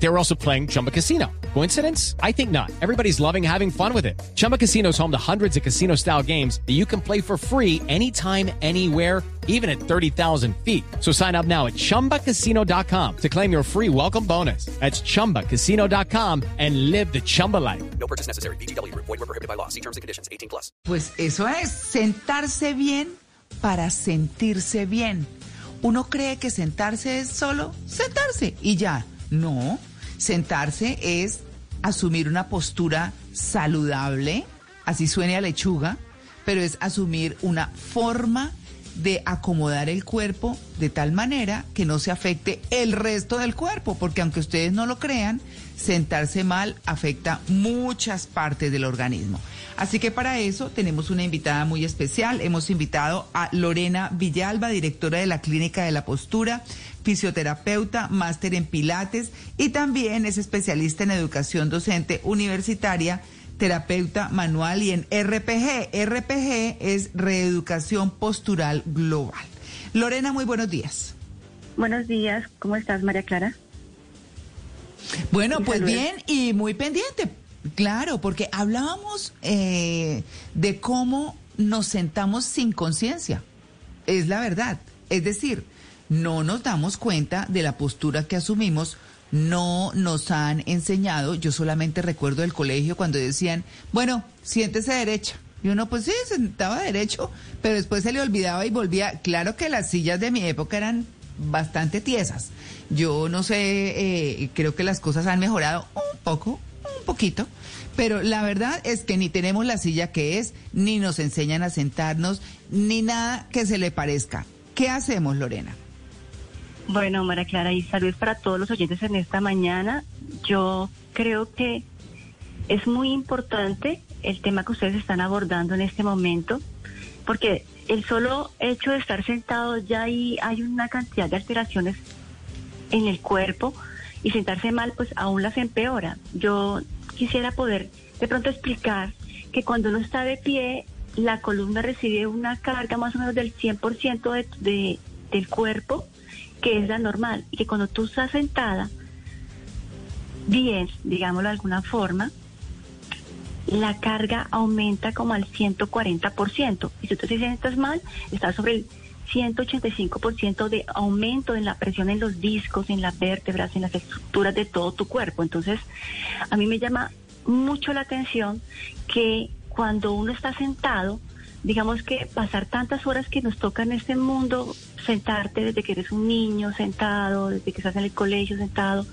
They were also playing Chumba Casino. Coincidence? I think not. Everybody's loving having fun with it. Chumba Casino is home to hundreds of casino style games that you can play for free anytime, anywhere, even at 30,000 feet. So sign up now at chumbacasino.com to claim your free welcome bonus. That's chumbacasino.com and live the Chumba life. No purchase necessary. BGW. Void were prohibited by law. See terms and conditions. 18 plus. Pues eso es sentarse bien para sentirse bien. Uno cree que sentarse es solo sentarse y ya. No, sentarse es asumir una postura saludable, así suene a lechuga, pero es asumir una forma de acomodar el cuerpo de tal manera que no se afecte el resto del cuerpo, porque aunque ustedes no lo crean, sentarse mal afecta muchas partes del organismo. Así que para eso tenemos una invitada muy especial. Hemos invitado a Lorena Villalba, directora de la Clínica de la Postura, fisioterapeuta, máster en Pilates y también es especialista en educación docente universitaria terapeuta manual y en RPG. RPG es reeducación postural global. Lorena, muy buenos días. Buenos días, ¿cómo estás, María Clara? Bueno, pues bien y muy pendiente, claro, porque hablábamos eh, de cómo nos sentamos sin conciencia. Es la verdad. Es decir, no nos damos cuenta de la postura que asumimos, no nos han enseñado. Yo solamente recuerdo del colegio cuando decían, bueno, siéntese derecha. Y uno, pues sí, se sentaba derecho, pero después se le olvidaba y volvía. Claro que las sillas de mi época eran bastante tiesas. Yo no sé, eh, creo que las cosas han mejorado un poco, un poquito, pero la verdad es que ni tenemos la silla que es, ni nos enseñan a sentarnos, ni nada que se le parezca. ¿Qué hacemos, Lorena? Bueno, María Clara, y saludos para todos los oyentes en esta mañana. Yo creo que es muy importante el tema que ustedes están abordando en este momento, porque el solo hecho de estar sentado ya ahí hay una cantidad de alteraciones en el cuerpo y sentarse mal pues aún las empeora. Yo quisiera poder de pronto explicar que cuando uno está de pie, la columna recibe una carga más o menos del 100% de, de, del cuerpo, que es la normal, y que cuando tú estás sentada, bien, digámoslo de alguna forma, la carga aumenta como al 140%. Y si tú te sientas mal, estás sobre el 185% de aumento en la presión en los discos, en las vértebras, en las estructuras de todo tu cuerpo. Entonces, a mí me llama mucho la atención que cuando uno está sentado, digamos que pasar tantas horas que nos toca en este mundo, sentarte desde que eres un niño sentado, desde que estás en el colegio sentado,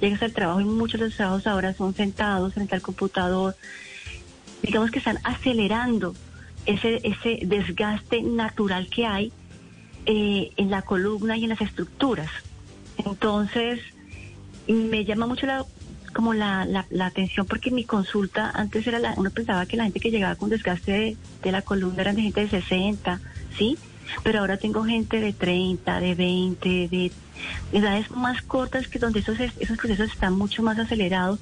llegas al trabajo y muchos de los trabajos ahora son sentados frente al computador, digamos que están acelerando ese, ese desgaste natural que hay eh, en la columna y en las estructuras. Entonces, me llama mucho la como la, la, la atención porque mi consulta antes era la, uno pensaba que la gente que llegaba con desgaste de, la columna eran de gente de 60, ¿sí? Pero ahora tengo gente de 30, de 20, de edades más cortas que donde esos, esos procesos están mucho más acelerados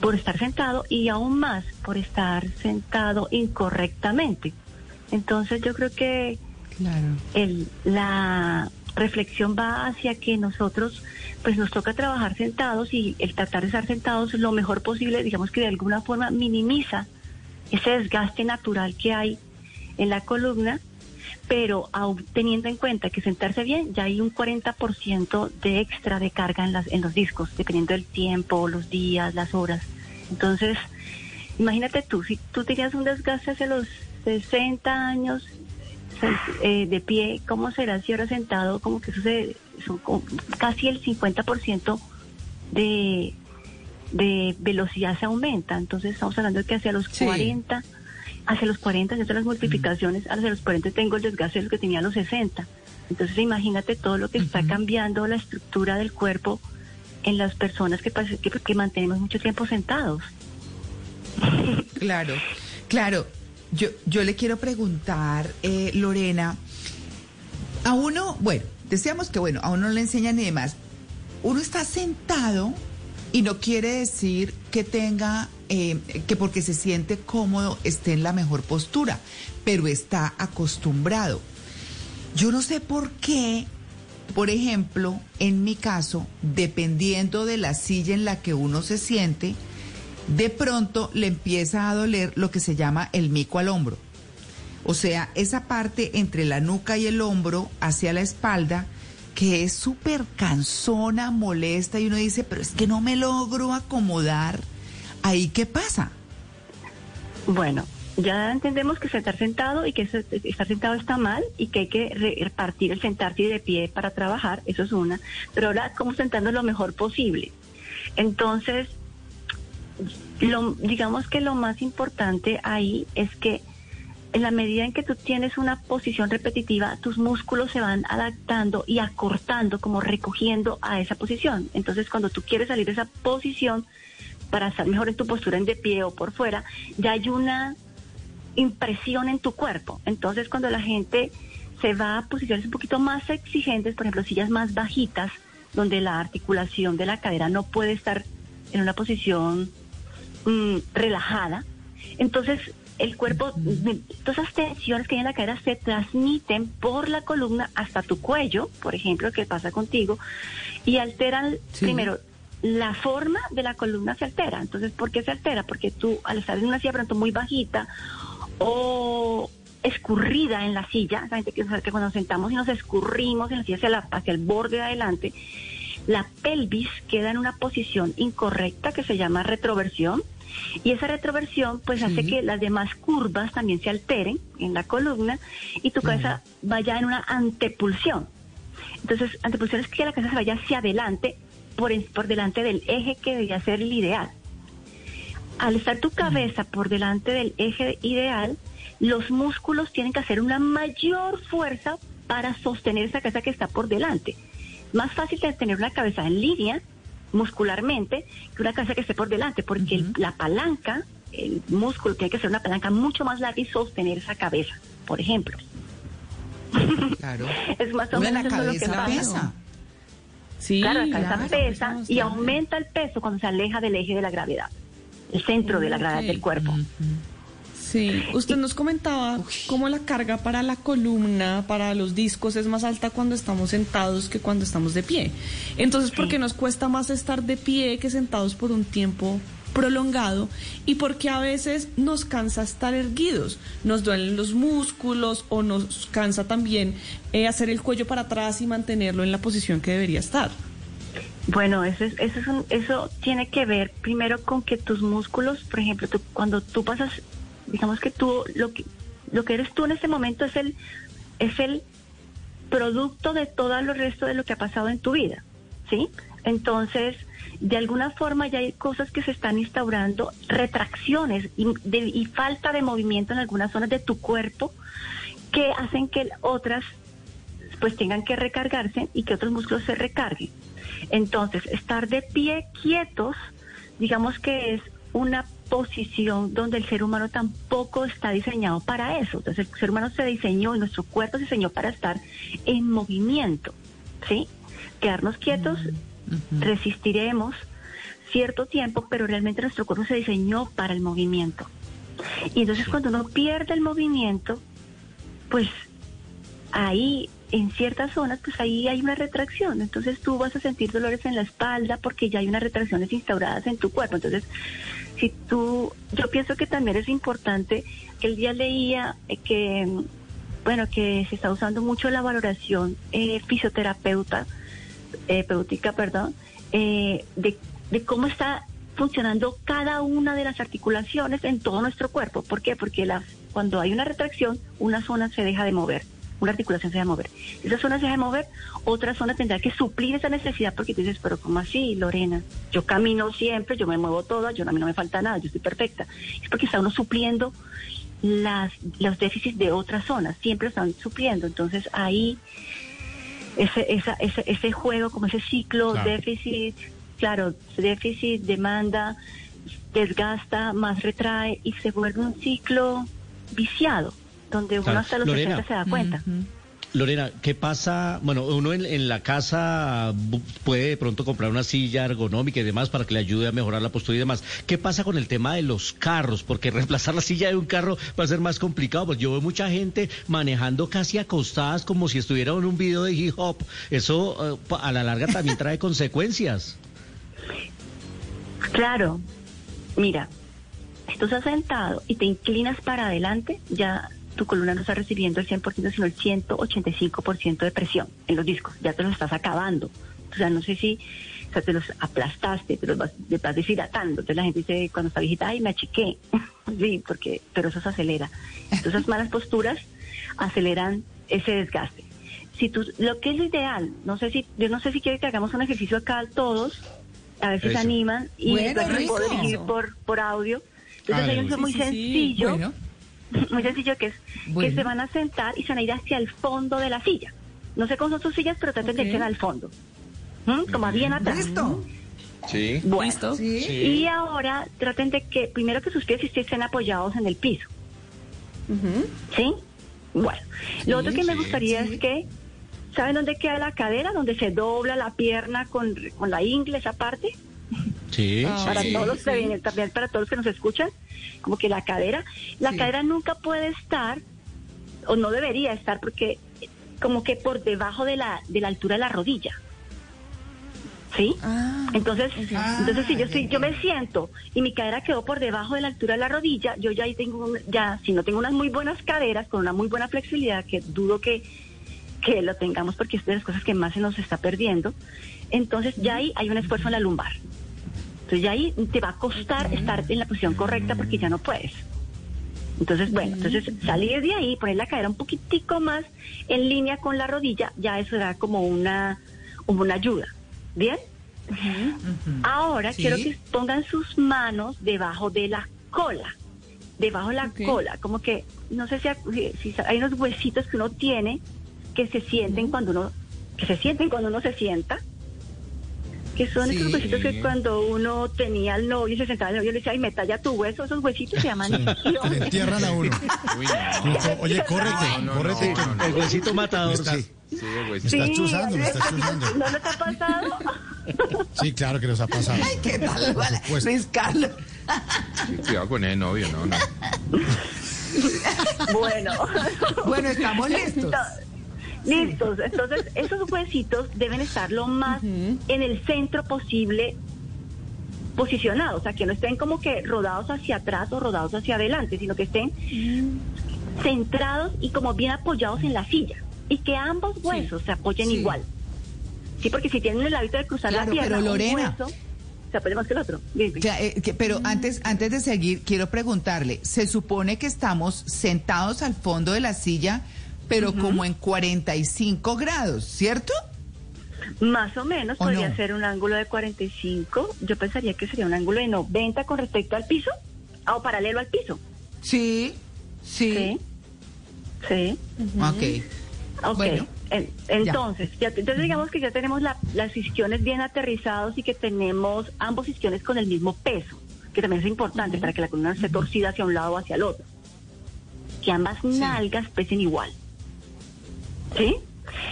por estar sentado y aún más por estar sentado incorrectamente. Entonces yo creo que Claro. el, la reflexión va hacia que nosotros pues nos toca trabajar sentados y el tratar de estar sentados lo mejor posible, digamos que de alguna forma minimiza ese desgaste natural que hay en la columna, pero aún teniendo en cuenta que sentarse bien ya hay un 40% de extra de carga en, las, en los discos, dependiendo del tiempo, los días, las horas. Entonces, imagínate tú, si tú tenías un desgaste hacia los 60 años eh, de pie, ¿cómo será si ahora sentado? Como que eso se, son casi el 50% de, de velocidad se aumenta. Entonces estamos hablando de que hacia los Sí. 40, hacia los 40, ya son las multiplicaciones, hacia los 40 tengo el desgaste de lo que tenía a los 60. Entonces imagínate todo lo que está cambiando la estructura del cuerpo en las personas que, que, que mantenemos mucho tiempo sentados. Claro, claro. Yo, yo le quiero preguntar, eh, Lorena, a uno, bueno, decíamos que bueno, a uno no le enseñan ni demás. Uno está sentado Y no quiere decir que tenga, eh, que porque se siente cómodo esté en la mejor postura, pero está acostumbrado. Yo no sé por qué, por ejemplo, en mi caso, dependiendo de la silla en la que uno se siente, de pronto le empieza a doler lo que se llama el mico al hombro. O sea, esa parte entre la nuca y el hombro hacia la espalda, que es súper cansona, molesta, y uno dice, pero es que no me logro acomodar. ¿Ahí qué pasa? Bueno, ya entendemos que estar sentado y que estar sentado está mal y que hay que repartir el sentarse de pie para trabajar, eso es una. Pero ahora, ¿cómo sentando lo mejor posible? Entonces, lo, digamos que lo más importante ahí es que en la medida en que tú tienes una posición repetitiva, tus músculos se van adaptando y acortando, como recogiendo a esa posición. Entonces, cuando tú quieres salir de esa posición para estar mejor en tu postura en de pie o por fuera, ya hay una impresión en tu cuerpo. Entonces, cuando la gente se va a posiciones un poquito más exigentes, por ejemplo, sillas más bajitas, donde la articulación de la cadera no puede estar en una posición mm, relajada, entonces el cuerpo, todas esas tensiones que hay en la cadera se transmiten por la columna hasta tu cuello, por ejemplo, que pasa contigo, y alteran primero la forma de la columna se altera. Entonces, ¿por qué se altera? Porque tú, al estar en una silla pronto muy bajita o escurrida en la silla, la gente que, que cuando nos sentamos y nos escurrimos en la silla hacia, la, hacia el borde de adelante, la pelvis queda en una posición incorrecta que se llama retroversión y esa retroversión pues hace que las demás curvas también se alteren en la columna y tu cabeza vaya en una antepulsión. Entonces, antepulsión es que la cabeza se vaya hacia adelante por, por delante del eje que debería ser el ideal. Al estar tu cabeza por delante del eje ideal, los músculos tienen que hacer una mayor fuerza para sostener esa cabeza que está por delante. Más fácil es tener una cabeza en línea muscularmente que una cabeza que esté por delante, porque la palanca, el músculo tiene que ser una palanca mucho más larga y sostener esa cabeza, por ejemplo. Claro. es más o menos la lo que cabeza pesa. Sí, claro, la cabeza claro, pesa y aumenta el peso cuando se aleja del eje de la gravedad, el centro de la gravedad del cuerpo. Sí, usted nos comentaba cómo la carga para la columna, para los discos, es más alta cuando estamos sentados que cuando estamos de pie. Entonces, ¿por qué nos cuesta más estar de pie que sentados por un tiempo prolongado? Y por qué a veces nos cansa estar erguidos, nos duelen los músculos o nos cansa también eh, hacer el cuello para atrás y mantenerlo en la posición que debería estar. Bueno, eso, es, eso, es un- eso tiene que ver primero con que tus músculos, por ejemplo, tú- cuando tú pasas, digamos que tú, lo que, lo que eres tú en este momento es el, es el producto de todo lo resto de lo que ha pasado en tu vida, ¿sí? Entonces, de alguna forma ya hay cosas que se están instaurando, retracciones y, de- y falta de movimiento en algunas zonas de tu cuerpo que hacen que otras pues tengan que recargarse y que otros músculos se recarguen. Entonces, estar de pie quietos, digamos que es una posición donde el ser humano tampoco está diseñado para eso. Entonces, el ser humano se diseñó y nuestro cuerpo se diseñó para estar en movimiento, ¿sí? Quedarnos quietos, resistiremos cierto tiempo, pero realmente nuestro cuerpo se diseñó para el movimiento. Y entonces cuando uno pierde el movimiento, pues ahí en ciertas zonas, pues ahí hay una retracción. Entonces tú vas a sentir dolores en la espalda porque ya hay unas retracciones instauradas en tu cuerpo. Entonces, si tú, yo pienso que también es importante, el día leía eh, que, bueno, que se está usando mucho la valoración eh, fisioterapeuta, eh, perdón, eh, de, de cómo está funcionando cada una de las articulaciones en todo nuestro cuerpo. ¿Por qué? Porque las, cuando hay una retracción, una zona se deja de mover, una articulación se deja de mover. Esa zona se deja de mover, otra zona tendrá que suplir esa necesidad porque tú dices, pero ¿cómo así, Lorena? Yo camino siempre, yo me muevo toda, yo, a mí no me falta nada, yo estoy perfecta. Es porque está uno supliendo las, los déficits de otras zonas, siempre están supliendo. Entonces ahí ese, esa, ese, ese juego, como ese ciclo, Claro. déficit, claro, déficit, demanda, desgasta, más retrae y se vuelve un ciclo viciado, donde uno Claro. hasta los Lorena. 60 se da cuenta. Lorena, ¿qué pasa? Bueno, uno en, en, la casa puede de pronto comprar una silla ergonómica y demás para que le ayude a mejorar la postura y demás. ¿Qué pasa con el tema de los carros? Porque reemplazar la silla de un carro va a ser más complicado. Pues yo veo mucha gente manejando casi acostadas como si estuviera en un video de hip hop. Eso uh, a la larga también trae consecuencias. Claro. Mira, si tú estás sentado y te inclinas para adelante, ya tu columna no está recibiendo el 100%, sino el 185% de presión en los discos. Ya te los estás acabando. O sea, no sé si o sea, te los aplastaste, te los vas, te vas deshidratando. Entonces la gente dice cuando está viejita, ay, me achiqué. sí, porque, pero eso se acelera. Entonces esas malas posturas aceleran ese desgaste. Si tú, lo que es lo ideal, no sé si, yo no sé si quiere que hagamos un ejercicio acá todos, a ver si se animan y bueno, puedo dirigir por, por audio. Entonces hay un muy sí, sencillo. Sí. Bueno. Muy sencillo que es Bueno. que se van a sentar y se van a ir hacia el fondo de la silla. No sé cómo son sus sillas, pero traten de Ok. irse al fondo. ¿Mm? Como bien atrás. ¿Listo? Sí. Bueno. ¿Listo? Sí. Y ahora traten de que primero que sus pies estén apoyados en el piso. Ujú. ¿Sí? Bueno. Lo otro que me gustaría sí. es que, ¿saben dónde queda la cadera? Donde se dobla la pierna con, con la ingle, esa parte. Sí. Ah, para Sí. todos los que Sí. vienen, también para todos los que nos escuchan, como que la cadera, la Sí. cadera nunca puede estar, o no debería estar, porque como que por debajo de la, de la altura de la rodilla. ¿Sí? Ah, Entonces, Ah, entonces si yo estoy, ya, yo me siento y mi cadera quedó por debajo de la altura de la rodilla, yo ya ahí tengo, un- ya, si no tengo unas muy buenas caderas, con una muy buena flexibilidad, que dudo que, que lo tengamos porque es de las cosas que más se nos está perdiendo, entonces ya ahí hay un esfuerzo en la lumbar. Entonces ya ahí te va a costar estar en la posición correcta porque ya no puedes. Entonces, bueno, entonces salir de ahí, poner la cadera un poquitico más en línea con la rodilla, ya eso da como una, como una ayuda. ¿Bien? Ahora Sí. quiero que pongan sus manos debajo de la cola, debajo de la cola, como que, no sé si, si- si hay unos huesitos que uno tiene que se sienten cuando uno, que se sienten cuando uno se sienta, que son Sí. esos huesitos que cuando uno tenía al novio y se sentaba el novio le decía, ay, me talla tu hueso, esos huesitos se llaman isquiones. Le entierran a uno. Uy, no. Oye, córrete, No, no, córrete. no, que- no, no. El huesito matador, Está- sí. Sí, güey. Me estás chuzando, me ¿sí? estás chuzando. ¿No les ha pasado? Sí, claro que nos ha pasado. Ay, qué tal, Por supuesto. Luis Carlos. Sí, cuidado con ese novio, no, no. bueno. Bueno, estamos listos. Listos. Entonces, esos huesitos deben estar lo más en el centro posible posicionados, o sea, que no estén como que rodados hacia atrás o rodados hacia adelante, sino que estén centrados y como bien apoyados en la silla y que ambos huesos se apoyen Sí. igual. Sí, porque si tienen el hábito de cruzar Claro, la pierna, pero un Lorena. hueso se apoya más que el otro. Eh, que- pero antes, antes de seguir, quiero preguntarle, se supone que estamos sentados al fondo de la silla, pero como en 45 grados, ¿cierto? Más o menos ¿O podría no? ser un ángulo de 45. Yo pensaría que sería un ángulo de 90 con respecto al piso o paralelo al piso. Sí, sí. Sí. Sí. Ok. Ok. Bueno, entonces, ya, te- entonces digamos que ya tenemos la- las isquiones bien aterrizados y que tenemos ambos isquiones con el mismo peso, que también es importante para que la columna no esté torcida hacia un lado o hacia el otro. Que ambas nalgas pesen igual. ¿Sí?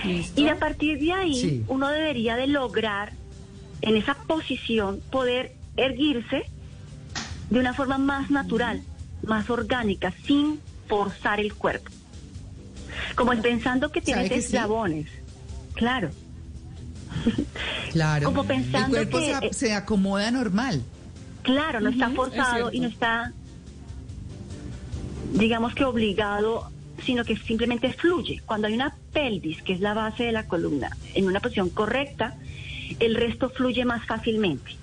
¿Listo? Y a partir de ahí, Sí. uno debería de lograr en esa posición poder erguirse de una forma más natural, más orgánica, sin forzar el cuerpo. Como pensando que ¿Sabe tienes que sí? eslabones. Claro. Claro. Como pensando el cuerpo que, se, acomoda normal. Claro, no está es forzado y no está, digamos que obligado, sino que simplemente fluye. Cuando hay una pelvis, que es la base de la columna, en una posición correcta, el resto fluye más fácilmente.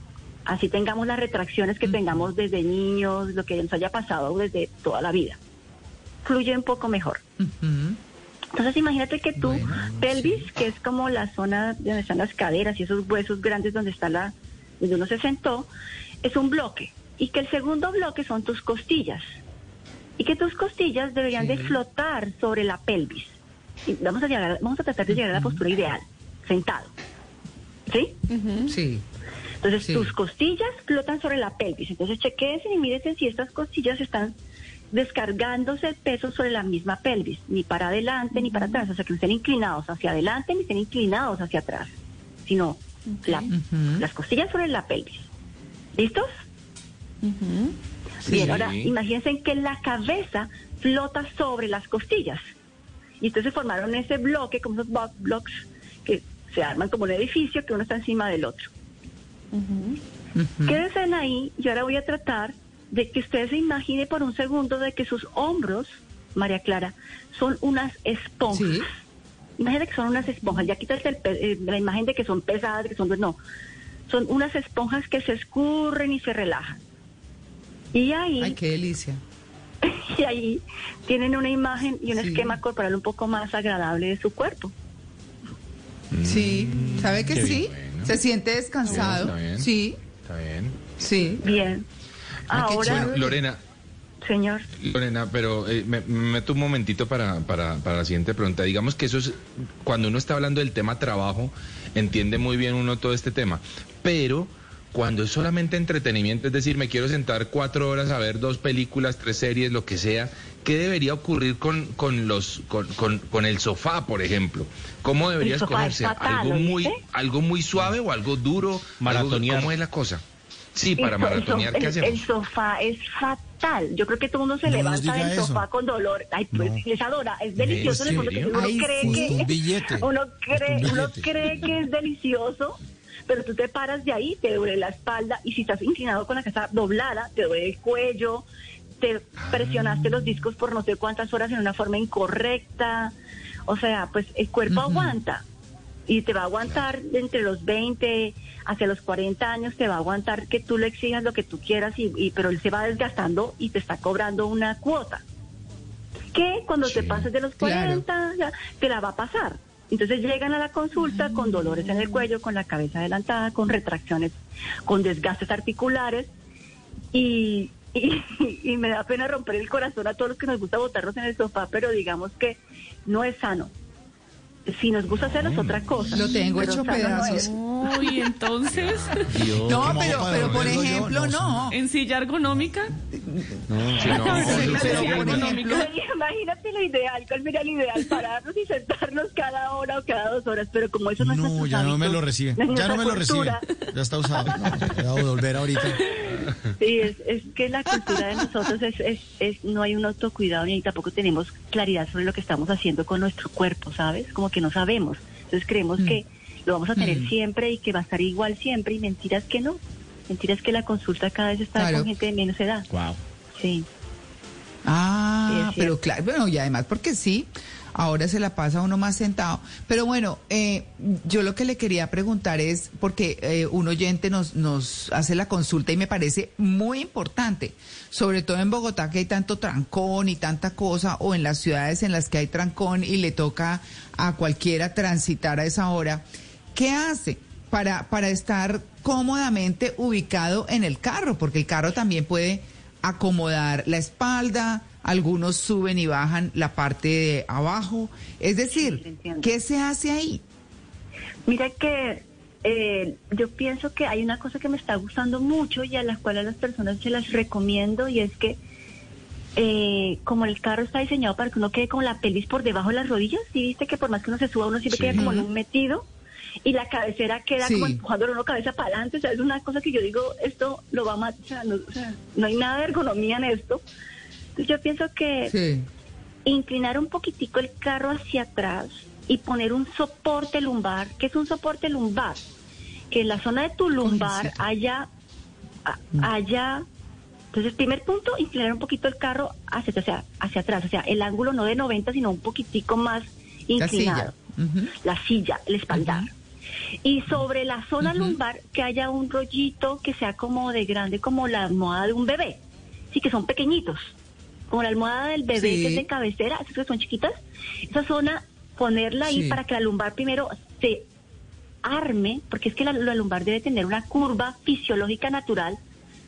Así tengamos las retracciones que tengamos desde niños, lo que nos haya pasado desde toda la vida. Fluye un poco mejor. Entonces imagínate que tu Bueno, pelvis, que es como la zona donde están las caderas y esos huesos grandes donde está la, donde uno se sentó, es un bloque. Y que el segundo bloque son tus costillas. Y que tus costillas deberían de flotar sobre la pelvis. Y vamos a llegar, vamos a tratar de llegar a la postura ideal, sentado. ¿Sí? Ujú. Sí. Entonces Sí. tus costillas flotan sobre la pelvis. Entonces chequense y mírense si estas costillas están descargándose el peso sobre la misma pelvis, ni para adelante ni para atrás, o sea, que no estén inclinados hacia adelante ni estén inclinados hacia atrás, sino la- las costillas sobre la pelvis. ¿Listos? Bien, ahora imagínense que la cabeza flota sobre las costillas. Y entonces formaron ese bloque, como esos blocks que se arman como un edificio que uno está encima del otro. Quédense ahí y ahora voy a tratar de que ustedes se imaginen por un segundo de que sus hombros, María Clara, son unas esponjas. Sí. Imagínate que son unas esponjas. Ya quítate el pe- eh, la imagen de que son pesadas, que son... No, son unas esponjas que se escurren y se relajan. Y ahí, Ay, qué delicia. y ahí tienen una imagen y un Sí. esquema corporal un poco más agradable de su cuerpo. Sí, ¿sabe que Qué sí? bueno. Se siente descansado. Está bien. Sí, Está bien. sí. Bien. Ahora, Bueno, Lorena, señor. Lorena, pero eh, me, me meto un momentito para, para, para la siguiente pregunta. Digamos que eso es, cuando uno está hablando del tema trabajo, entiende muy bien uno todo este tema, pero cuando es solamente entretenimiento, es decir, me quiero sentar cuatro horas a ver dos películas, tres series, lo que sea, ¿qué debería ocurrir con, con, los, con, con, con el sofá, por ejemplo? ¿Cómo debería es escogerse? fatal, ¿Algo muy, algo muy suave o algo duro? Maratonear. Algo- ¿Cómo es la cosa? Sí, para maratonear, ¿qué hacemos? El sofá es fatal. Yo creo que todo el mundo se No levanta del eso. sofá con dolor. Ay, pues No. les adora. Es delicioso en el fondo que uno Ay, cree que un uno cree, uno cree que es delicioso, pero tú te paras de ahí, te duele la espalda y si estás inclinado con la cabeza doblada, te duele el cuello, te presionaste los discos por no sé cuántas horas en una forma incorrecta. O sea, pues el cuerpo aguanta y te va a aguantar entre los 20 hacia los 40 años, te va a aguantar que tú le exijas lo que tú quieras, y, y- pero él se va desgastando y te está cobrando una cuota. Que cuando te pases de los Claro. 40 ya te la va a pasar. Entonces llegan a la consulta con dolores en el cuello, con la cabeza adelantada, con retracciones, con desgastes articulares y, y, y me da pena romper el corazón a todos los que nos gusta botarnos en el sofá, pero digamos que no es sano. Si nos gusta hacerlo es otra cosa. Lo tengo hecho no pedazos. es. Uy, entonces, Dios. No, ¿Cómo pero, pero por yo? ejemplo, No, no. en silla ergonómica, Sí, no, Sí, no, pero sí, por no. ejemplo, Imagínate lo ideal, ¿cuál sería lo ideal? Pararnos y sentarnos cada hora o cada dos horas, pero como eso no, No, nuestros ya no me lo recibe. Ya no me lo recibe. Ya está usado. No, voy a devolver ahorita. Sí, es, es que la cultura de nosotros es, es, es- no hay un autocuidado ni tampoco tenemos claridad sobre lo que estamos haciendo con nuestro cuerpo, ¿sabes? Como que no sabemos. Entonces creemos que lo vamos a tener siempre y que va a estar igual siempre y mentiras que no. Mentiras que la consulta cada vez está Claro. con gente de menos edad. Wow. Sí. Ah, Sí, es pero claro, bueno, y además porque sí, ahora se la pasa uno más sentado. Pero bueno, eh, yo lo que le quería preguntar es, porque eh, un oyente nos, nos hace la consulta y me parece muy importante, sobre todo en Bogotá que hay tanto trancón y tanta cosa, o en las ciudades en las que hay trancón y le toca a cualquiera transitar a esa hora. ¿Qué hace? Para, para estar cómodamente ubicado en el carro, porque el carro también puede acomodar la espalda, algunos suben y bajan la parte de abajo. Es Sí, decir. ¿qué se hace ahí? Mira que eh, yo pienso que hay una cosa que me está gustando mucho y a la cual a las personas se las recomiendo y es que eh, como el carro está diseñado para que uno quede como la pelvis por debajo de las rodillas, y viste que por más que uno se suba uno siempre Sí. queda como en un metido y la cabecera queda Sí. como empujando uno cabeza para adelante, o sea, es una cosa que yo digo, esto lo va a matar, o sea, no, o sea, no hay nada de ergonomía en esto. Entonces yo pienso que Sí. inclinar un poquitico el carro hacia atrás y poner un soporte lumbar. ¿Qué es un soporte lumbar? Que en la zona de tu lumbar haya, a- haya, entonces primer punto, inclinar un poquito el carro hacia, o sea, hacia atrás, o sea, el ángulo no de 90, sino un poquitico más La inclinado. La silla, el espaldar. Y sobre la zona lumbar que haya un rollito que sea como de grande, como la almohada de un bebé. Sí, que son pequeñitos. Como la almohada del bebé Sí. que es de cabecera, esas que son chiquitas. Esa zona, ponerla ahí Sí. para que la lumbar primero se arme, porque es que la, la lumbar debe tener una curva fisiológica natural,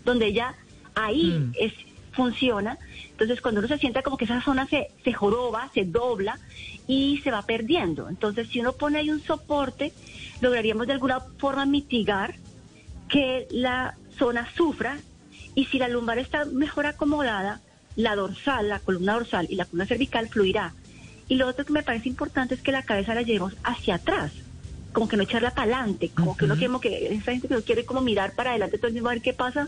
donde ella ahí Mm. es funciona. Entonces, cuando uno se sienta como que esa zona se, se joroba, se dobla y se va perdiendo. Entonces, si uno pone ahí un soporte, lograríamos de alguna forma mitigar que la zona sufra y si la lumbar está mejor acomodada, la dorsal, la columna dorsal y la columna cervical fluirá. Y lo otro que me parece importante es que la cabeza la llevemos hacia atrás, como que no echarla para adelante, como que uno quiere, como que esa gente que no quiere como mirar para adelante todo el tiempo a ver qué pasa,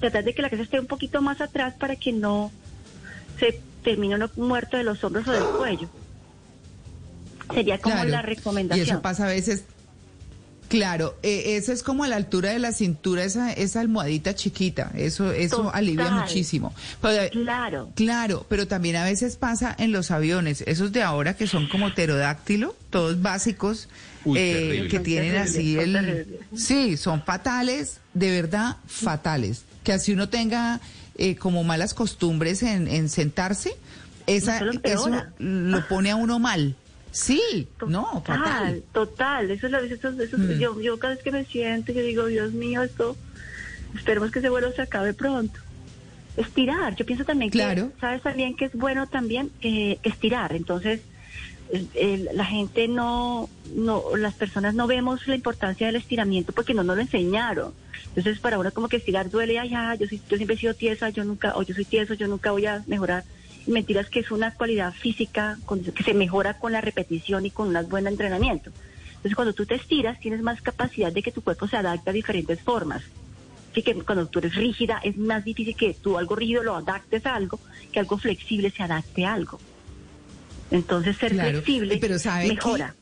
tratar de que la cabeza esté un poquito más atrás para que no se termine uno muerto de los hombros o del cuello. Sería como Claro. la Y recomendación. eso pasa a veces. Claro, eh, eso es como a la altura de la cintura, esa, esa almohadita chiquita. Eso, eso Total. alivia muchísimo. Pero, Claro. Claro, pero también a veces pasa en los aviones, esos de ahora que son como pterodáctilo, todos básicos, Uy, eh, que tienen así el... Sí, son fatales, de verdad fatales. Que así uno tenga eh, como malas costumbres en, en sentarse, esa, Eso lo eso empeora. lo pone a uno mal. Sí, no, Total, fatal. total. Eso es la vez, eso, eso- Mm. yo, yo cada vez que me siento, yo digo, Dios mío, esto, esperemos que ese vuelo se acabe pronto. Estirar, yo pienso también Claro. que, sabes también que es bueno también eh, estirar. Entonces, el- la gente no, no, las personas no vemos la importancia del estiramiento porque no nos lo enseñaron. Entonces, para uno como que estirar duele, ay, ya, yo, soy- yo siempre he sido tiesa, yo nunca, o yo soy tieso, yo nunca voy a mejorar. Y mentiras que es una cualidad física con- que se mejora con la repetición y con un buen entrenamiento. Entonces, cuando tú te estiras, tienes más capacidad de que tu cuerpo se adapte a diferentes formas. Así que cuando tú eres rígida, es más difícil que tú algo rígido lo adaptes a algo, que algo flexible se adapte a algo. Entonces, ser Claro, flexible pero ¿sabe qué? mejora.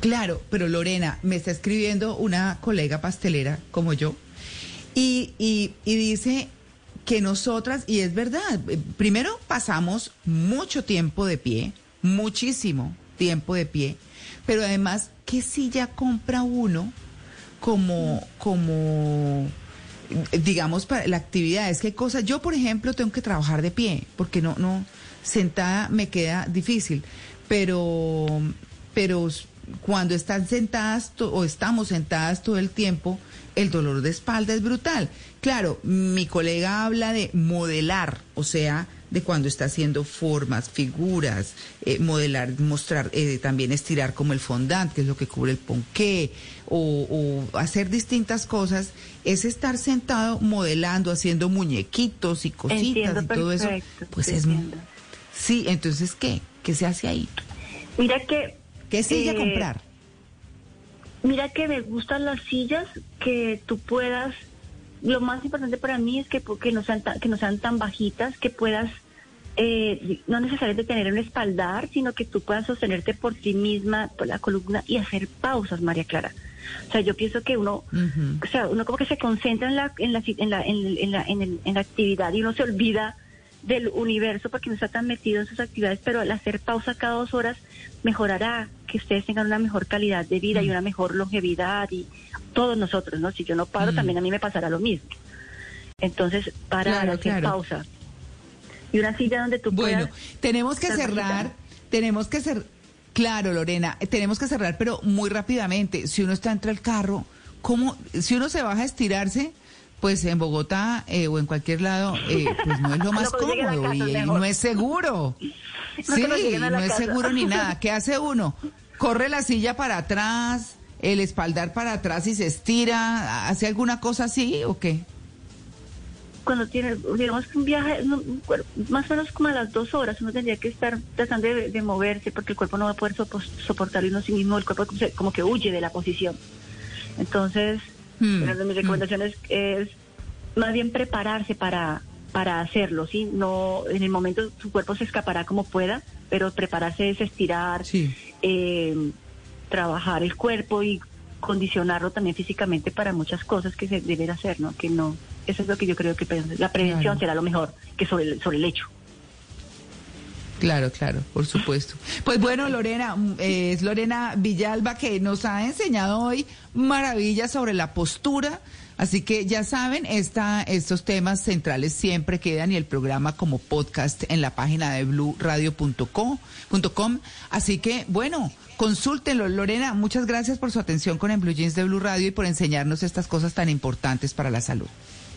Claro, pero Lorena, me está escribiendo una colega pastelera como yo y, y, y dice que nosotras, y es verdad, primero pasamos mucho tiempo de pie, muchísimo tiempo de pie, pero además, ¿qué silla compra uno como, como, digamos, para la actividad? Es que hay cosas, yo por ejemplo tengo que trabajar de pie, porque no, no, sentada me queda difícil, pero, pero cuando están sentadas o estamos sentadas todo el tiempo, el dolor de espalda es brutal. Claro, mi colega habla de modelar, o sea, de cuando está haciendo formas, figuras, eh, modelar, mostrar, eh, también estirar como el fondant, que es lo que cubre el ponqué, o, o hacer distintas cosas, es estar sentado modelando, haciendo muñequitos y cositas Entiendo y todo eso. Pues es entiendo. Sí, entonces, ¿qué? ¿Qué se hace ahí? Mira que... ¿Qué silla eh, comprar? Mira que me gustan las sillas que tú puedas. Lo más importante para mí es que, que, no, sean tan, que no sean tan bajitas, que puedas eh, no necesariamente tener un espaldar, sino que tú puedas sostenerte por ti misma, por la columna y hacer pausas, María Clara. O sea, yo pienso que uno, o sea, uno como que se concentra en la, en la, en la, en, en la, en el- en la actividad y uno se olvida del universo porque no está tan metido en sus actividades, pero al hacer pausa cada dos horas mejorará que ustedes tengan una mejor calidad de vida y una mejor longevidad y todos nosotros, ¿no? Si yo no paro, Mm. también a mí me pasará lo mismo. Entonces, para Claro, hacer claro. pausa. Y una silla donde tú Bueno, puedas... tenemos que cerrar, tenemos que cerrar. Claro, Lorena, eh, tenemos que cerrar, pero muy rápidamente. Si uno está entre el carro, ¿cómo? Si uno se baja a estirarse, pues en Bogotá eh, o en cualquier lado, eh, pues no es lo más No, cómodo casa y no es seguro. No, Sí, no es seguro ni nada. ¿Qué hace uno? Corre la silla para atrás, el espaldar para atrás y se estira. ¿Hace alguna cosa así o qué? cuando tiene, digamos que un viaje, más o menos como a las dos horas, uno tendría que estar tratando de, de moverse porque el cuerpo no va a poder sopo- soportarlo uno sí mismo, el cuerpo como, se- como que huye de la posición. Entonces, Hmm, una de mis recomendaciones es más bien prepararse para, para hacerlo, ¿sí? No, en el momento su cuerpo se escapará como pueda, pero prepararse es estirar, Sí. eh, trabajar el cuerpo y condicionarlo también físicamente para muchas cosas que se deben hacer, ¿no? Que no, eso es lo que yo creo que la prevención Claro. será lo mejor que sobre el, sobre el hecho. Claro, claro, por supuesto. Pues bueno, Lorena, mm, eh, es Lorena Villalba que nos ha enseñado hoy maravillas sobre la postura. Así que ya saben, esta, estos temas centrales siempre quedan y el programa como podcast en la página de bluradio.com. .com. Así que bueno, consúltenlo. Lorena, muchas gracias por su atención con el Blue Jeans de Blue Radio y por enseñarnos estas cosas tan importantes para la salud.